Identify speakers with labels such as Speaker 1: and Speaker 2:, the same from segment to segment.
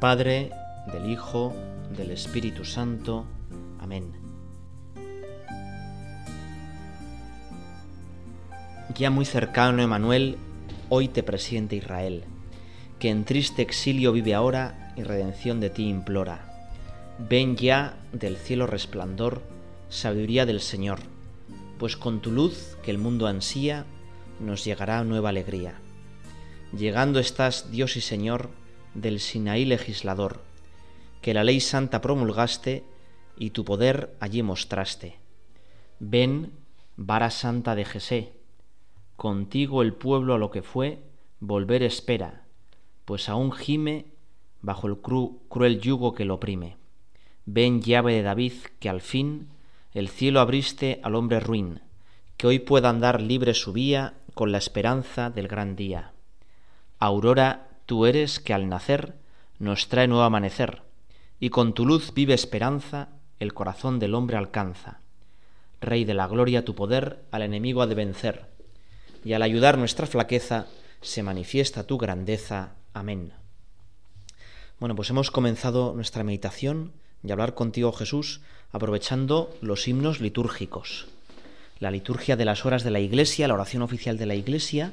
Speaker 1: Padre, del Hijo, del Espíritu Santo. Amén. Ya muy cercano, Emanuel, hoy te presiente Israel, que en triste exilio vive ahora y redención de ti implora. Ven ya del cielo resplandor, sabiduría del Señor, pues con tu luz que el mundo ansía, nos llegará nueva alegría. Llegando estás, Dios y Señor, del Sinaí legislador, que la ley santa promulgaste y tu poder allí mostraste. Ven, vara santa de Jesé, contigo el pueblo a lo que fue, volver espera, pues aún gime bajo el cruel yugo que lo oprime. Ven llave de David, que al fin el cielo abriste al hombre ruin, que hoy pueda andar libre su vía con la esperanza del gran día. Aurora, tú eres que al nacer nos trae nuevo amanecer, y con tu luz vive esperanza, el corazón del hombre alcanza. Rey de la gloria, tu poder al enemigo ha de vencer, y al ayudar nuestra flaqueza se manifiesta tu grandeza. Amén. Bueno, pues hemos comenzado nuestra meditación y hablar contigo, Jesús, aprovechando los himnos litúrgicos. La liturgia de las horas de la Iglesia, la oración oficial de la Iglesia,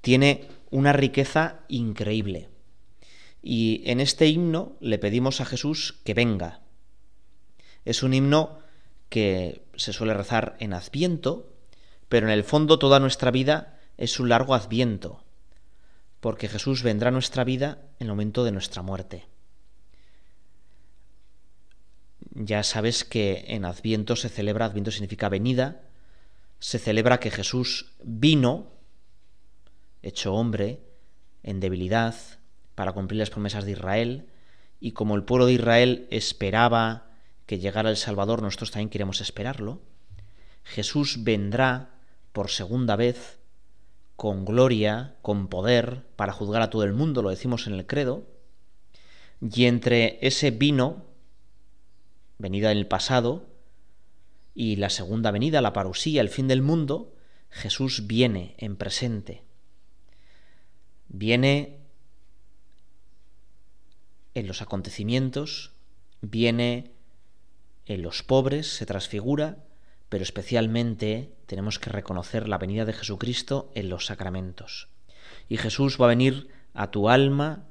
Speaker 1: tiene una riqueza increíble. Y en este himno le pedimos a Jesús que venga. Es un himno que se suele rezar en Adviento, pero en el fondo toda nuestra vida es un largo Adviento, porque Jesús vendrá a nuestra vida en el momento de nuestra muerte. Ya sabes que en Adviento se celebra, Adviento significa venida, se celebra que Jesús vino hecho hombre, en debilidad, para cumplir las promesas de Israel, y como el pueblo de Israel esperaba que llegara el Salvador, nosotros también queremos esperarlo, Jesús vendrá por segunda vez con gloria, con poder, para juzgar a todo el mundo, lo decimos en el credo, y entre ese vino, venida en el pasado, y la segunda venida, la parusía, el fin del mundo, Jesús viene en presente viene en los acontecimientos, viene en los pobres, se transfigura, pero especialmente tenemos que reconocer la venida de Jesucristo en los sacramentos. Y Jesús va a venir a tu alma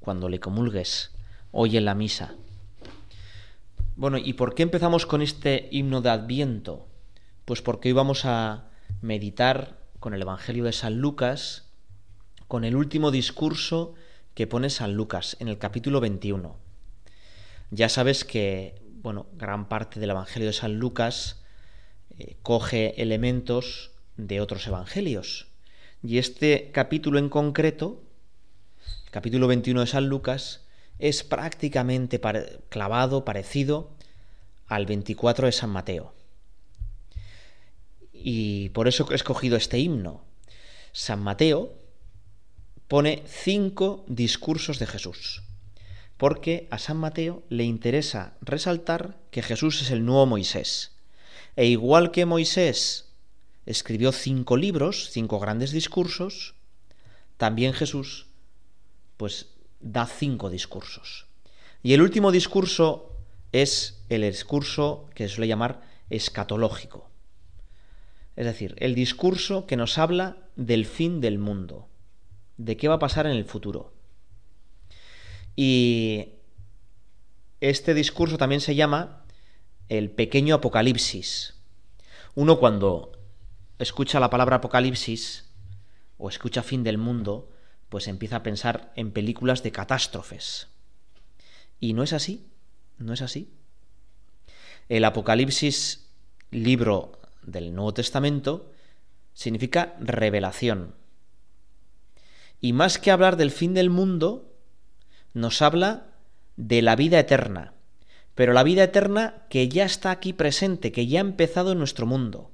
Speaker 1: cuando le comulgues, hoy en la misa. Bueno, ¿y por qué empezamos con este himno de Adviento? Pues porque hoy vamos a meditar con el Evangelio de San Lucas, con el último discurso que pone San Lucas en el capítulo 21. Ya sabes que, bueno, gran parte del Evangelio de San Lucas eh, coge elementos de otros evangelios. Y este capítulo en concreto, el capítulo 21 de San Lucas, es prácticamente clavado, parecido al 24 de San Mateo. Y por eso he escogido este himno. San Mateo, pone cinco discursos de Jesús, porque a San Mateo le interesa resaltar que Jesús es el nuevo Moisés. E igual que Moisés escribió cinco libros, cinco grandes discursos, también Jesús pues da cinco discursos. Y el último discurso es el discurso que se suele llamar escatológico. Es decir, el discurso que nos habla del fin del mundo, de qué va a pasar en el futuro. Y este discurso también se llama el pequeño apocalipsis. Uno cuando escucha la palabra apocalipsis o escucha fin del mundo, pues empieza a pensar en películas de catástrofes. Y no es así, no es así. El Apocalipsis, libro del Nuevo Testamento, significa revelación. Y más que hablar del fin del mundo, nos habla de la vida eterna. Pero la vida eterna que ya está aquí presente, que ya ha empezado en nuestro mundo.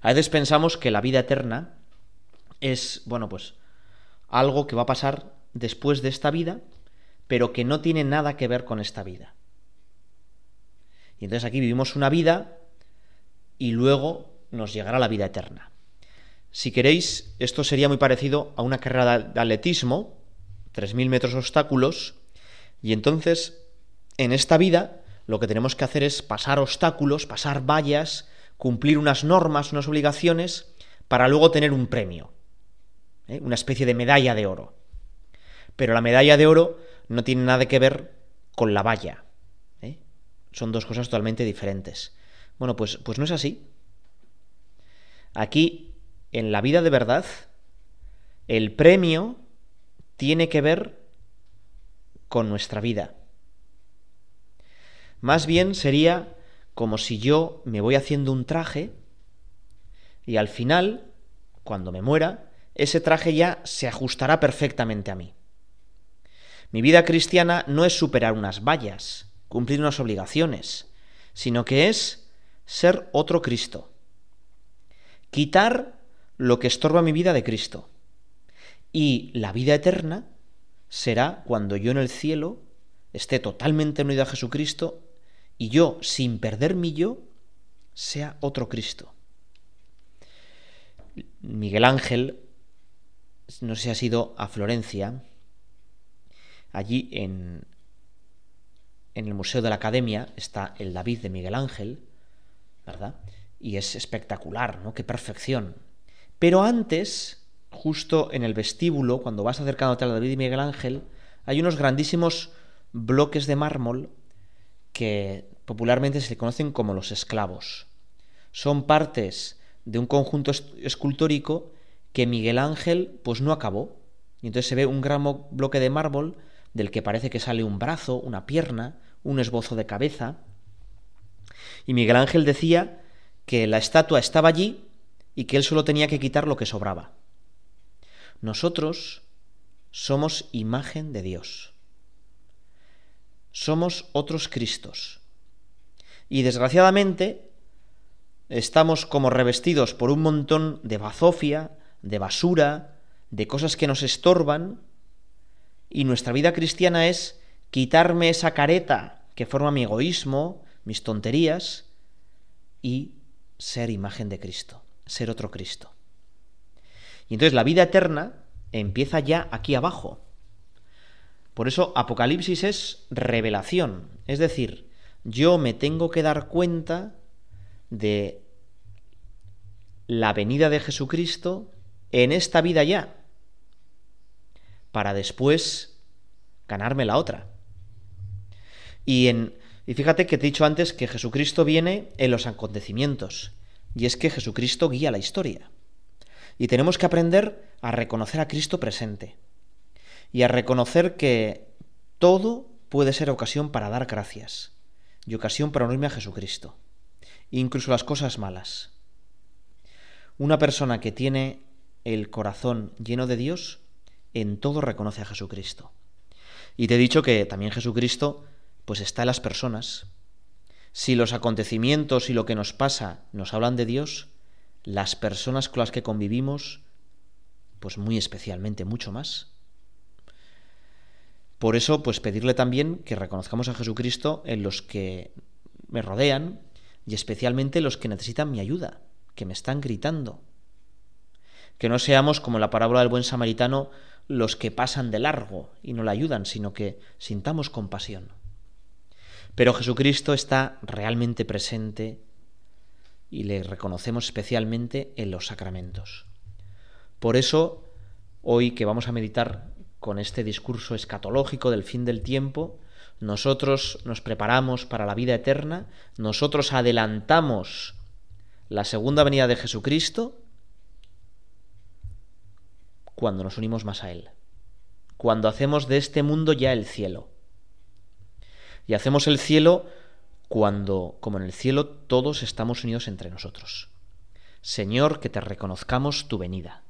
Speaker 1: A veces pensamos que la vida eterna es, bueno, pues algo que va a pasar después de esta vida, pero que no tiene nada que ver con esta vida. Y entonces aquí vivimos una vida y luego nos llegará la vida eterna. Si queréis, esto sería muy parecido a una carrera de atletismo, 3.000 metros obstáculos, Y entonces, en esta vida, lo que tenemos que hacer es pasar obstáculos, pasar vallas, cumplir unas normas, unas obligaciones, para luego tener un premio, ¿eh? una especie de medalla de oro. Pero la medalla de oro no tiene nada que ver con la valla. ¿eh? Son dos cosas totalmente diferentes. Bueno, pues, pues no es así. Aquí, en la vida de verdad, el premio tiene que ver con nuestra vida. Más bien sería como si yo me voy haciendo un traje y al final, cuando me muera, ese traje ya se ajustará perfectamente a mí. Mi vida cristiana no es superar unas vallas, cumplir unas obligaciones, sino que es ser otro Cristo. Quitar lo que estorba mi vida de Cristo. Y la vida eterna será cuando yo en el cielo esté totalmente unido a Jesucristo y yo, sin perder mi yo, sea otro Cristo. Miguel Ángel, no sé si ha sido a Florencia, allí en, en el Museo de la Academia está el David de Miguel Ángel, ¿verdad? Y es espectacular, ¿no? Qué perfección. Pero antes, justo en el vestíbulo, cuando vas acercándote al David de Miguel Ángel, hay unos grandísimos bloques de mármol que popularmente se conocen como los esclavos. Son partes de un conjunto escultórico que Miguel Ángel pues no acabó. Y entonces se ve un gran bloque de mármol del que parece que sale un brazo, una pierna, un esbozo de cabeza. Y Miguel Ángel decía que la estatua estaba allí y que él solo tenía que quitar lo que sobraba. Nosotros somos imagen de Dios somos otros Cristos. Y desgraciadamente estamos como revestidos por un montón de bazofia, de basura, de cosas que nos estorban, y nuestra vida cristiana es quitarme esa careta que forma mi egoísmo, mis tonterías, y ser imagen de Cristo, ser otro Cristo. Y entonces la vida eterna empieza ya aquí abajo, por eso Apocalipsis es revelación, es decir, yo me tengo que dar cuenta de la venida de Jesucristo en esta vida ya, para después ganarme la otra. Y, en, y fíjate que te he dicho antes que Jesucristo viene en los acontecimientos, y es que Jesucristo guía la historia. Y tenemos que aprender a reconocer a Cristo presente y a reconocer que todo puede ser ocasión para dar gracias y ocasión para unirme a Jesucristo, incluso las cosas malas. Una persona que tiene el corazón lleno de Dios, en todo reconoce a Jesucristo. Y te he dicho que también Jesucristo pues está en las personas. Si los acontecimientos y lo que nos pasa nos hablan de Dios, las personas con las que convivimos, pues muy especialmente, mucho más. Por eso, pues pedirle también que reconozcamos a Jesucristo en los que me rodean y especialmente los que necesitan mi ayuda, que me están gritando. Que no seamos, como la parábola del buen samaritano, los que pasan de largo y no le ayudan, sino que sintamos compasión. Pero Jesucristo está realmente presente y le reconocemos especialmente en los sacramentos. Por eso, hoy que vamos a meditar con este discurso escatológico del fin del tiempo, nosotros nos preparamos para la vida eterna, nosotros adelantamos la segunda venida de Jesucristo cuando nos unimos más a Él, cuando hacemos de este mundo ya el cielo. Y hacemos el cielo cuando, como en el cielo, todos estamos unidos entre nosotros. Señor, que te reconozcamos tu venida.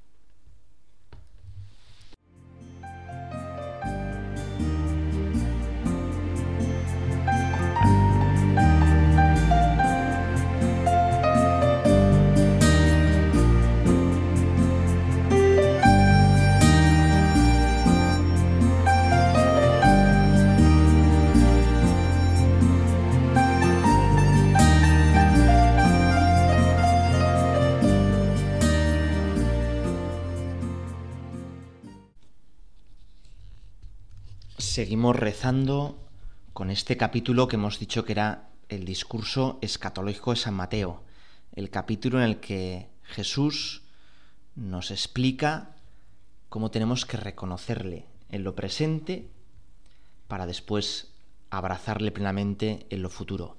Speaker 1: Seguimos rezando con este capítulo que hemos dicho que era el discurso escatológico de San Mateo, el capítulo en el que Jesús nos explica cómo tenemos que reconocerle en lo presente para después abrazarle plenamente en lo futuro.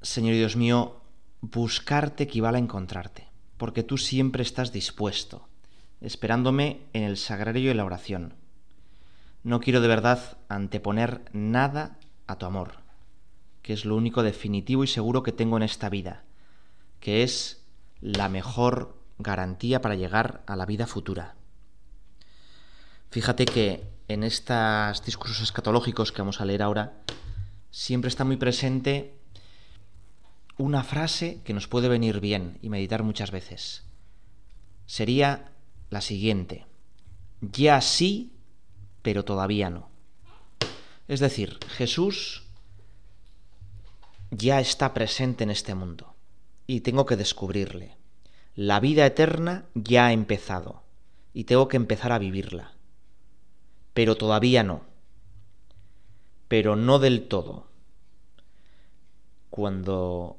Speaker 1: Señor Dios mío, buscarte equivale a encontrarte, porque tú siempre estás dispuesto, esperándome en el sagrario y la oración no quiero de verdad anteponer nada a tu amor, que es lo único definitivo y seguro que tengo en esta vida, que es la mejor garantía para llegar a la vida futura. Fíjate que en estos discursos escatológicos que vamos a leer ahora, siempre está muy presente una frase que nos puede venir bien y meditar muchas veces. Sería la siguiente. Ya sí pero todavía no. Es decir, Jesús ya está presente en este mundo y tengo que descubrirle. La vida eterna ya ha empezado y tengo que empezar a vivirla. Pero todavía no. Pero no del todo. Cuando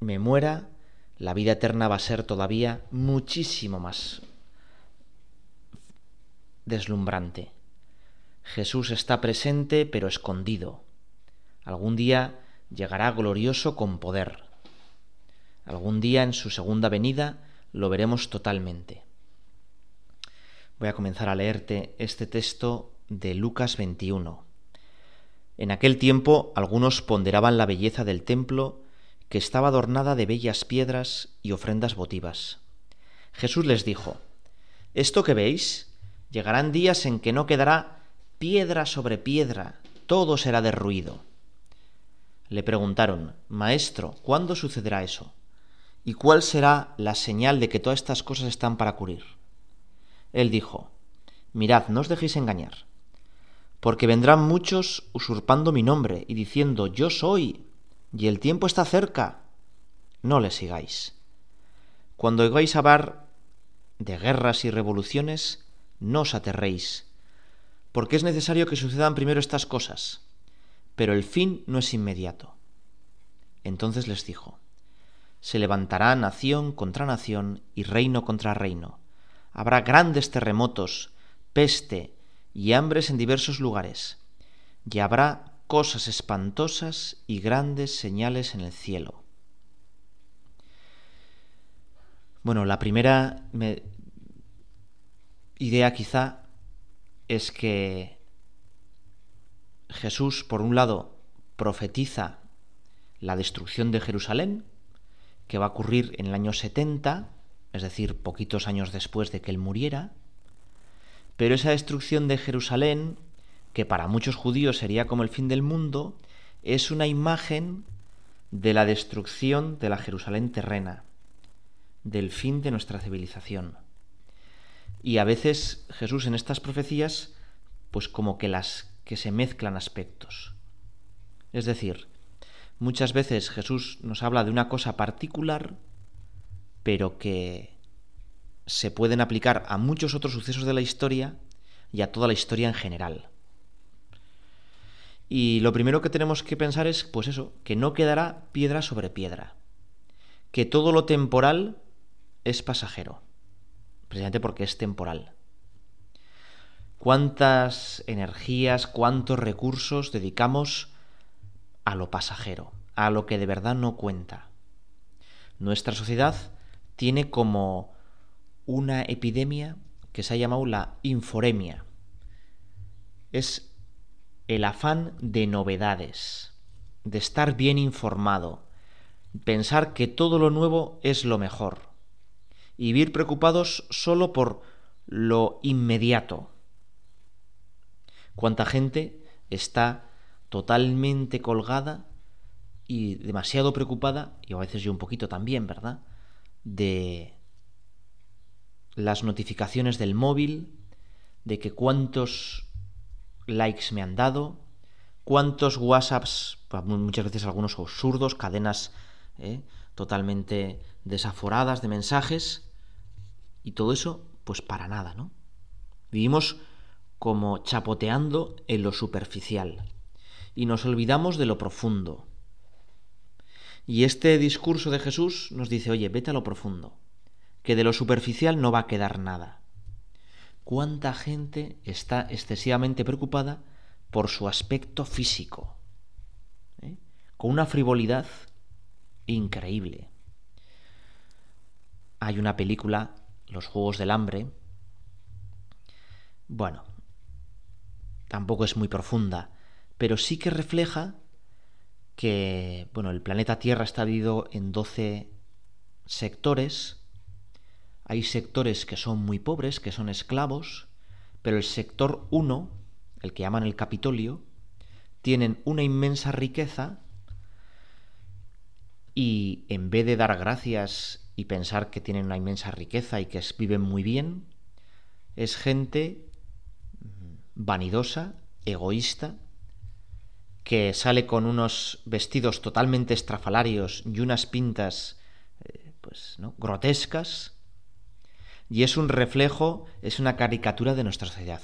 Speaker 1: me muera, la vida eterna va a ser todavía muchísimo más deslumbrante. Jesús está presente pero escondido. Algún día llegará glorioso con poder. Algún día en su segunda venida lo veremos totalmente. Voy a comenzar a leerte este texto de Lucas 21. En aquel tiempo algunos ponderaban la belleza del templo, que estaba adornada de bellas piedras y ofrendas votivas. Jesús les dijo, Esto que veis Llegarán días en que no quedará piedra sobre piedra, todo será derruido. Le preguntaron, Maestro, ¿cuándo sucederá eso? ¿Y cuál será la señal de que todas estas cosas están para ocurrir? Él dijo, Mirad, no os dejéis engañar, porque vendrán muchos usurpando mi nombre y diciendo, Yo soy, y el tiempo está cerca. No le sigáis. Cuando oigáis hablar de guerras y revoluciones, no os aterréis, porque es necesario que sucedan primero estas cosas, pero el fin no es inmediato. Entonces les dijo, se levantará nación contra nación y reino contra reino. Habrá grandes terremotos, peste y hambres en diversos lugares, y habrá cosas espantosas y grandes señales en el cielo. Bueno, la primera idea quizá es que Jesús, por un lado, profetiza la destrucción de Jerusalén, que va a ocurrir en el año 70, es decir, poquitos años después de que él muriera, pero esa destrucción de Jerusalén, que para muchos judíos sería como el fin del mundo, es una imagen de la destrucción de la Jerusalén terrena, del fin de nuestra civilización. Y a veces Jesús en estas profecías, pues como que las que se mezclan aspectos. Es decir, muchas veces Jesús nos habla de una cosa particular, pero que se pueden aplicar a muchos otros sucesos de la historia y a toda la historia en general. Y lo primero que tenemos que pensar es, pues eso, que no quedará piedra sobre piedra, que todo lo temporal es pasajero precisamente porque es temporal. ¿Cuántas energías, cuántos recursos dedicamos a lo pasajero, a lo que de verdad no cuenta? Nuestra sociedad tiene como una epidemia que se ha llamado la inforemia. Es el afán de novedades, de estar bien informado, pensar que todo lo nuevo es lo mejor y vivir preocupados solo por lo inmediato. Cuánta gente está totalmente colgada y demasiado preocupada, y a veces yo un poquito también, ¿verdad?, de las notificaciones del móvil, de que cuántos likes me han dado, cuántos WhatsApps, pues muchas veces algunos absurdos, cadenas ¿eh? totalmente desaforadas de mensajes, y todo eso, pues para nada, ¿no? Vivimos como chapoteando en lo superficial y nos olvidamos de lo profundo. Y este discurso de Jesús nos dice, oye, vete a lo profundo, que de lo superficial no va a quedar nada. ¿Cuánta gente está excesivamente preocupada por su aspecto físico? ¿Eh? Con una frivolidad increíble. Hay una película, Los Juegos del Hambre, bueno, tampoco es muy profunda, pero sí que refleja que, bueno, el planeta Tierra está dividido en 12 sectores. Hay sectores que son muy pobres, que son esclavos, pero el sector 1, el que llaman el Capitolio, tienen una inmensa riqueza y en vez de dar gracias y pensar que tienen una inmensa riqueza y que viven muy bien, es gente vanidosa, egoísta, que sale con unos vestidos totalmente estrafalarios y unas pintas eh, pues, ¿no? grotescas, y es un reflejo, es una caricatura de nuestra sociedad.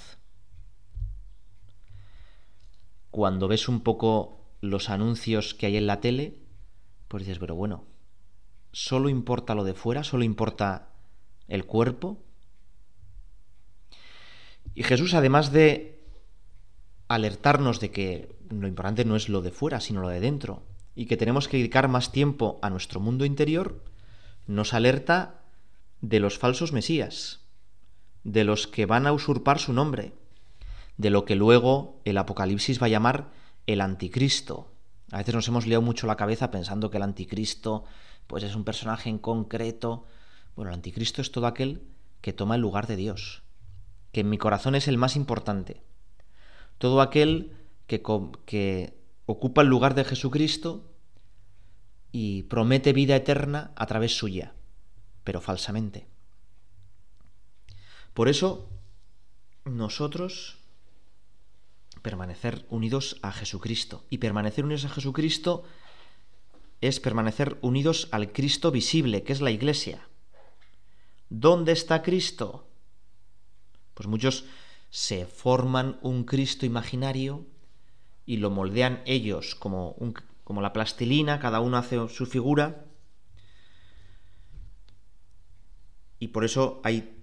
Speaker 1: Cuando ves un poco los anuncios que hay en la tele, pues dices, pero bueno, ¿solo importa lo de fuera? ¿Solo importa el cuerpo? Y Jesús, además de alertarnos de que lo importante no es lo de fuera, sino lo de dentro, y que tenemos que dedicar más tiempo a nuestro mundo interior, nos alerta de los falsos mesías, de los que van a usurpar su nombre, de lo que luego el Apocalipsis va a llamar el anticristo. A veces nos hemos liado mucho la cabeza pensando que el anticristo pues es un personaje en concreto. Bueno, el anticristo es todo aquel que toma el lugar de Dios, que en mi corazón es el más importante. Todo aquel que, que ocupa el lugar de Jesucristo y promete vida eterna a través suya, pero falsamente. Por eso, nosotros permanecer unidos a Jesucristo. Y permanecer unidos a Jesucristo es permanecer unidos al Cristo visible, que es la Iglesia. ¿Dónde está Cristo? Pues muchos se forman un Cristo imaginario y lo moldean ellos como, como la plastilina, cada uno hace su figura. Y por eso hay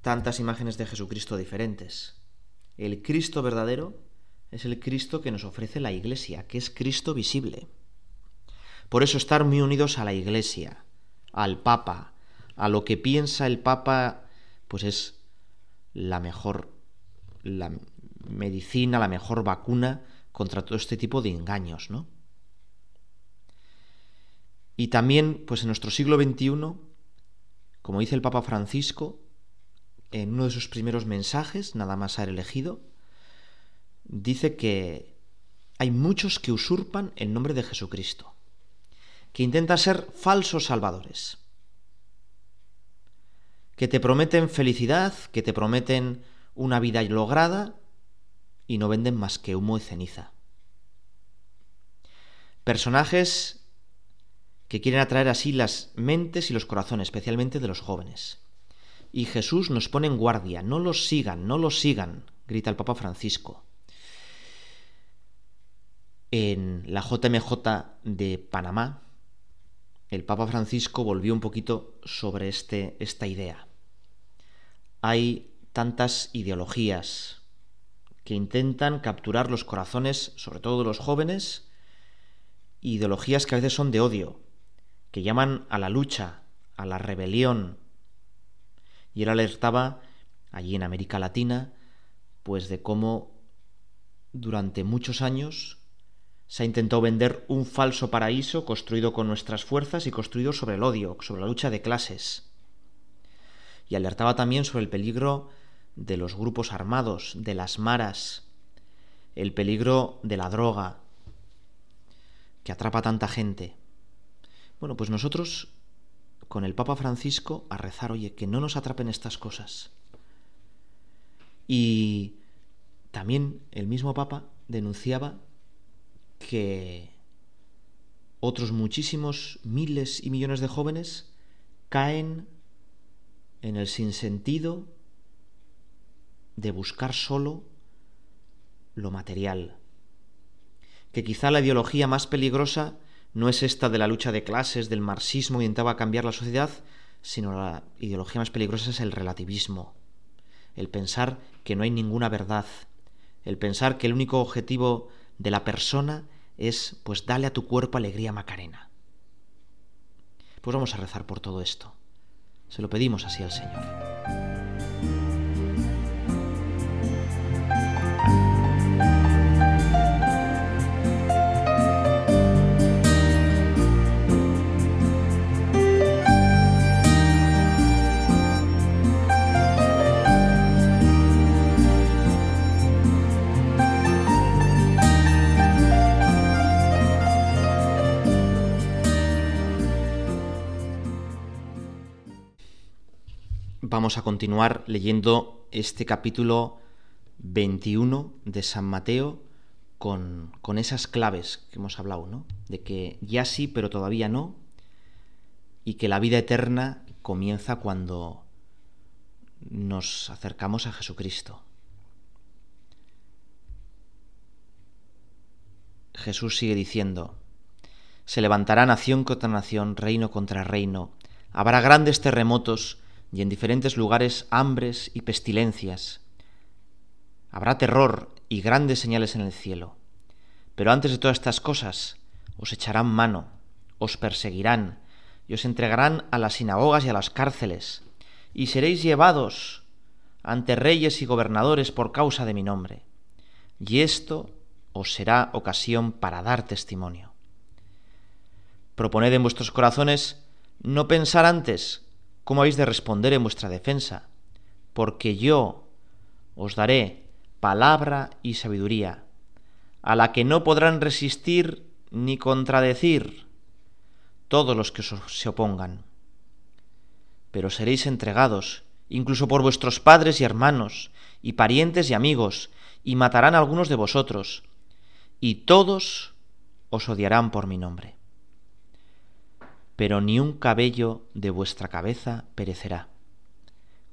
Speaker 1: tantas imágenes de Jesucristo diferentes. El Cristo verdadero es el Cristo que nos ofrece la Iglesia, que es Cristo visible. Por eso estar muy unidos a la Iglesia, al Papa, a lo que piensa el Papa, pues es la mejor la medicina, la mejor vacuna contra todo este tipo de engaños, ¿no? Y también, pues en nuestro siglo XXI, como dice el Papa Francisco, en uno de sus primeros mensajes, nada más haber elegido, dice que hay muchos que usurpan el nombre de Jesucristo, que intentan ser falsos salvadores, que te prometen felicidad, que te prometen una vida lograda y no venden más que humo y ceniza. Personajes que quieren atraer así las mentes y los corazones, especialmente de los jóvenes. Y Jesús nos pone en guardia, no los sigan, no los sigan, grita el Papa Francisco. En la JMJ de Panamá, el Papa Francisco volvió un poquito sobre este, esta idea. Hay tantas ideologías que intentan capturar los corazones, sobre todo de los jóvenes, ideologías que a veces son de odio, que llaman a la lucha, a la rebelión. Y él alertaba allí en América Latina, pues de cómo durante muchos años se ha intentado vender un falso paraíso construido con nuestras fuerzas y construido sobre el odio, sobre la lucha de clases. Y alertaba también sobre el peligro de los grupos armados, de las maras, el peligro de la droga, que atrapa a tanta gente. Bueno, pues nosotros, con el Papa Francisco, a rezar, oye, que no nos atrapen estas cosas. Y también el mismo Papa denunciaba que otros muchísimos miles y millones de jóvenes caen en el sinsentido de buscar solo lo material. Que quizá la ideología más peligrosa no es esta de la lucha de clases, del marxismo que intentaba cambiar la sociedad, sino la ideología más peligrosa es el relativismo, el pensar que no hay ninguna verdad, el pensar que el único objetivo de la persona es pues dale a tu cuerpo alegría Macarena. Pues vamos a rezar por todo esto. Se lo pedimos así al Señor. Vamos a continuar leyendo este capítulo 21 de San Mateo con, con, esas claves que hemos hablado, ¿no? De que ya sí, pero todavía no, y que la vida eterna comienza cuando nos acercamos a Jesucristo. Jesús sigue diciendo, se levantará nación contra nación, reino contra reino, habrá grandes terremotos, y en diferentes lugares hambres y pestilencias. Habrá terror y grandes señales en el cielo. Pero antes de todas estas cosas, os echarán mano, os perseguirán, y os entregarán a las sinagogas y a las cárceles, y seréis llevados ante reyes y gobernadores por causa de mi nombre. Y esto os será ocasión para dar testimonio. Proponed en vuestros corazones no pensar antes cómo habéis de responder en vuestra defensa, porque yo os daré palabra y sabiduría, a la que no podrán resistir ni contradecir todos los que se opongan. Pero seréis entregados, incluso por vuestros padres y hermanos, y parientes y amigos, y matarán a algunos de vosotros, y todos os odiarán por mi nombre pero ni un cabello de vuestra cabeza perecerá.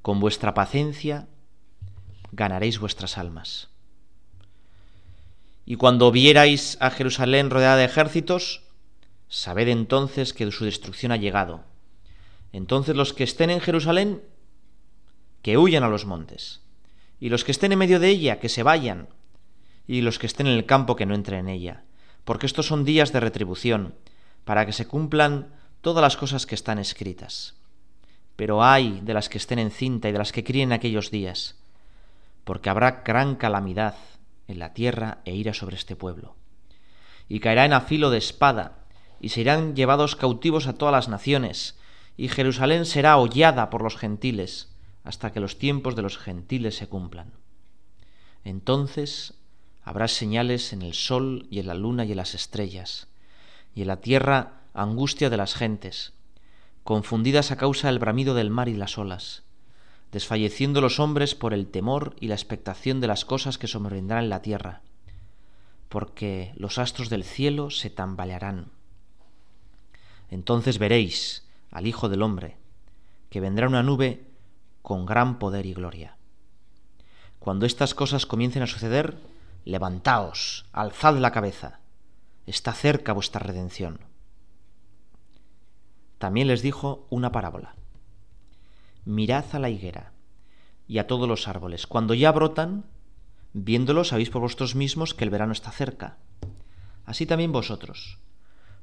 Speaker 1: Con vuestra paciencia ganaréis vuestras almas. Y cuando vierais a Jerusalén rodeada de ejércitos, sabed entonces que su destrucción ha llegado. Entonces los que estén en Jerusalén, que huyan a los montes, y los que estén en medio de ella, que se vayan, y los que estén en el campo, que no entren en ella, porque estos son días de retribución, para que se cumplan todas las cosas que están escritas. Pero hay de las que estén en cinta y de las que críen aquellos días, porque habrá gran calamidad en la tierra e ira sobre este pueblo. Y caerá en afilo de espada, y se irán llevados cautivos a todas las naciones, y Jerusalén será hollada por los gentiles, hasta que los tiempos de los gentiles se cumplan. Entonces habrá señales en el sol y en la luna y en las estrellas, y en la tierra angustia de las gentes, confundidas a causa del bramido del mar y las olas, desfalleciendo los hombres por el temor y la expectación de las cosas que sobrevendrán en la tierra, porque los astros del cielo se tambalearán. Entonces veréis al Hijo del Hombre, que vendrá una nube con gran poder y gloria. Cuando estas cosas comiencen a suceder, levantaos, alzad la cabeza, está cerca vuestra redención. También les dijo una parábola. Mirad a la higuera y a todos los árboles. Cuando ya brotan, viéndolos sabéis por vosotros mismos que el verano está cerca. Así también vosotros.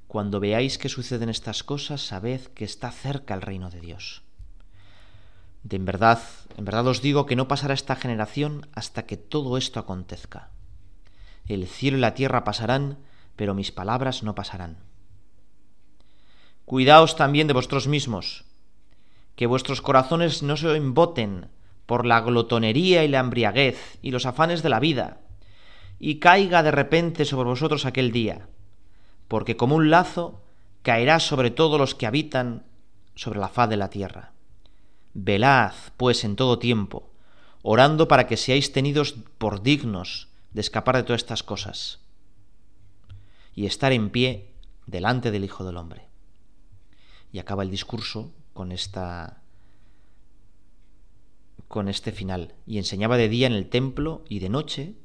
Speaker 1: Cuando veáis que suceden estas cosas, sabed que está cerca el reino de Dios. De en verdad, en verdad os digo que no pasará esta generación hasta que todo esto acontezca. El cielo y la tierra pasarán, pero mis palabras no pasarán. Cuidaos también de vosotros mismos, que vuestros corazones no se emboten por la glotonería y la embriaguez y los afanes de la vida, y caiga de repente sobre vosotros aquel día, porque como un lazo caerá sobre todos los que habitan sobre la faz de la tierra. Velad, pues, en todo tiempo, orando para que seáis tenidos por dignos de escapar de todas estas cosas, y estar en pie delante del Hijo del Hombre y acaba el discurso con esta con este final, y enseñaba de día en el templo y de noche,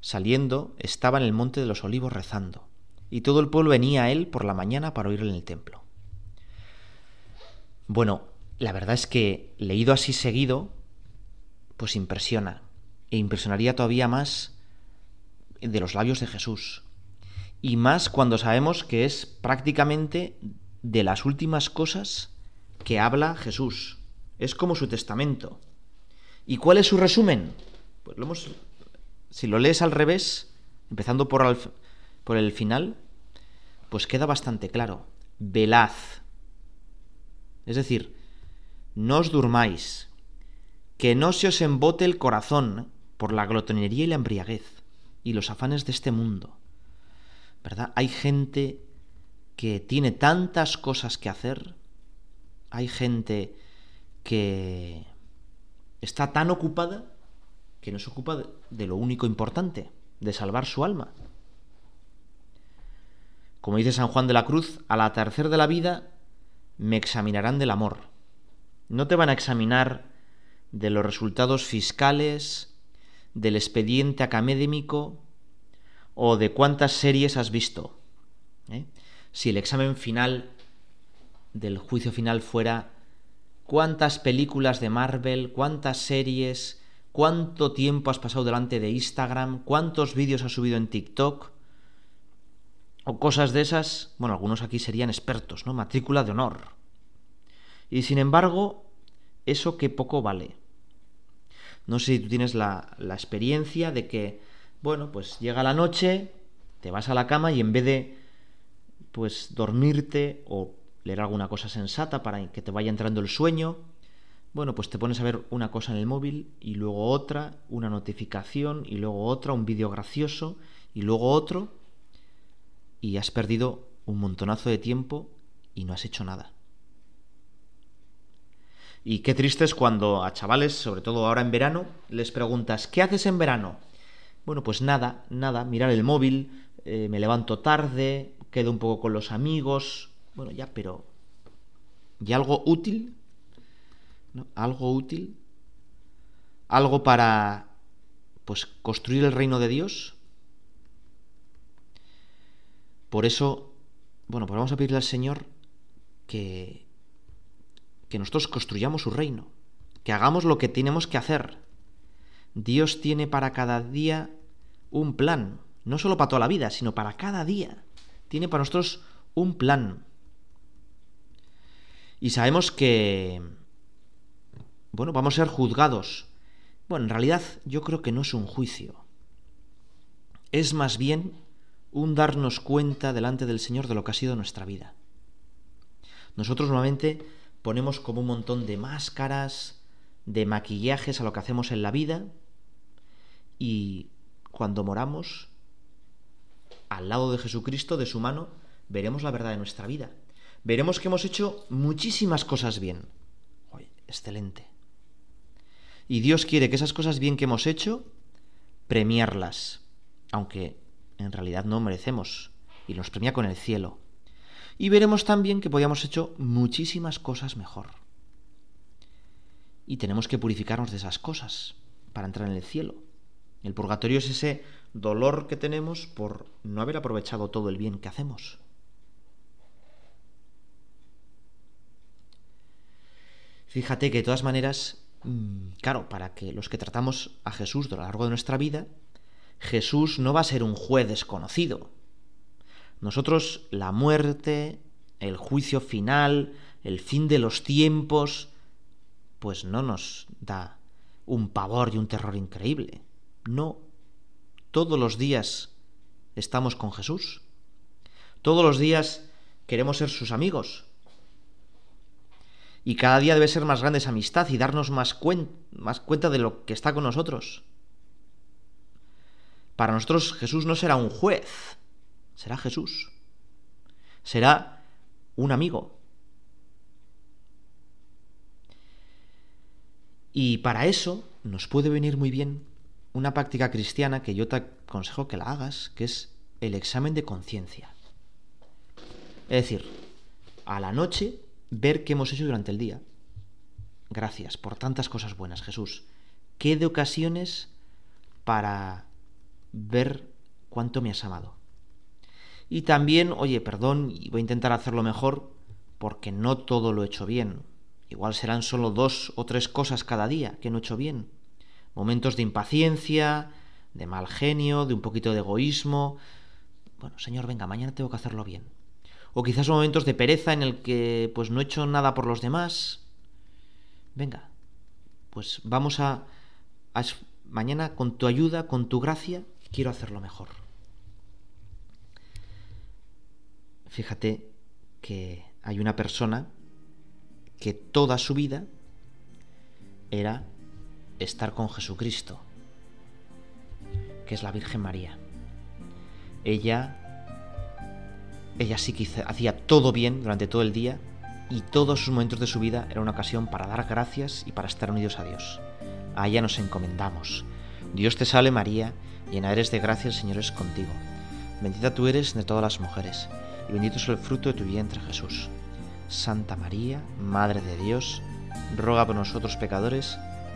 Speaker 1: saliendo, estaba en el monte de los olivos rezando, y todo el pueblo venía a él por la mañana para oírle en el templo. Bueno, la verdad es que leído así seguido, pues impresiona, e impresionaría todavía más de los labios de Jesús, y más cuando sabemos que es prácticamente de las últimas cosas que habla Jesús. Es como su testamento. ¿Y cuál es su resumen? Pues lo hemos, si lo lees al revés, empezando por, por el final, pues queda bastante claro. Velad. Es decir, no os durmáis, que no se os embote el corazón por la glotonería y la embriaguez y los afanes de este mundo. ¿Verdad? Hay gente que tiene tantas cosas que hacer, hay gente que está tan ocupada que no se ocupa de lo único importante, de salvar su alma. Como dice San Juan de la Cruz, al atardecer de la vida me examinarán del amor. No te van a examinar de los resultados fiscales, del expediente académico o de cuántas series has visto. ¿eh? Si el examen final del juicio final fuera cuántas películas de Marvel, cuántas series, cuánto tiempo has pasado delante de Instagram, cuántos vídeos has subido en TikTok, o cosas de esas, bueno, algunos aquí serían expertos, ¿no? Matrícula de honor. Y sin embargo, eso que poco vale. No sé si tú tienes la, la experiencia de que, bueno, pues llega la noche, te vas a la cama y en vez de, pues, dormirte o leer alguna cosa sensata para que te vaya entrando el sueño, bueno, pues te pones a ver una cosa en el móvil y luego otra, una notificación y luego otra, un vídeo gracioso y luego otro, y has perdido un montonazo de tiempo y no has hecho nada. Y qué triste es cuando a chavales, sobre todo ahora en verano, les preguntas, ¿qué haces en verano? Bueno, pues nada, nada, mirar el móvil, eh, me levanto tarde, quedo un poco con los amigos, bueno, ya, pero... ¿Y algo útil? ¿No? ¿Algo útil? ¿Algo para, pues, construir el reino de Dios? Por eso, bueno, pues vamos a pedirle al Señor que, que nosotros construyamos su reino, que hagamos lo que tenemos que hacer. Dios tiene para cada día un plan, no solo para toda la vida, sino para cada día. Tiene para nosotros un plan. Y sabemos que, bueno, vamos a ser juzgados. Bueno, en realidad yo creo que no es un juicio. Es más bien un darnos cuenta delante del Señor de lo que ha sido nuestra vida. Nosotros normalmente ponemos como un montón de máscaras, de maquillajes a lo que hacemos en la vida y cuando moramos, al lado de Jesucristo, de su mano, veremos la verdad de nuestra vida veremos que hemos hecho muchísimas cosas bien. excelente. Y Dios quiere que esas cosas bien que hemos hecho, premiarlas, aunque en realidad no merecemos, y nos premia con el cielo. Y veremos también que podíamos hecho muchísimas cosas mejor. Y tenemos que purificarnos de esas cosas para entrar en el cielo. El purgatorio es ese dolor que tenemos por no haber aprovechado todo el bien que hacemos. Fíjate que de todas maneras, mm, claro, para que los que tratamos a Jesús a lo largo de nuestra vida, Jesús no va a ser un juez desconocido. Nosotros la muerte, el juicio final, el fin de los tiempos, pues no nos da un pavor y un terror increíble. No, todos los días estamos con Jesús. Todos los días queremos ser sus amigos, y cada día debe ser más grande esa amistad y darnos más, cuenta de lo que está con nosotros. Para nosotros Jesús no será un juez, será Jesús. Será un amigo. Y para eso nos puede venir muy bien una práctica cristiana que yo te aconsejo que la hagas, que es el examen de conciencia. Es decir, a la noche ver qué hemos hecho durante el día. gracias por tantas cosas buenas, Jesús. Qué de ocasiones para ver cuánto me has amado. Y también, oye, perdón, y voy a intentar hacerlo mejor porque no todo lo he hecho bien. Igual serán solo dos o tres cosas cada día que no he hecho bien. Momentos de impaciencia, de mal genio, de un poquito de egoísmo. Bueno, Señor, venga, mañana tengo que hacerlo bien. O quizás momentos de pereza en el que pues no he hecho nada por los demás. Venga, pues vamos a, a mañana con tu ayuda, con tu gracia, quiero hacerlo mejor. Fíjate que hay una persona que toda su vida era estar con Jesucristo, que es la Virgen María. Ella ella sí que hacía todo bien durante todo el día y todos sus momentos de su vida era una ocasión para dar gracias y para estar unidos a Dios. A ella nos encomendamos. Dios te salve María, llena eres de gracia, el Señor es contigo. Bendita tú eres de todas las mujeres y bendito es el fruto de tu vientre Jesús. Santa María, Madre de Dios, ruega por nosotros pecadores,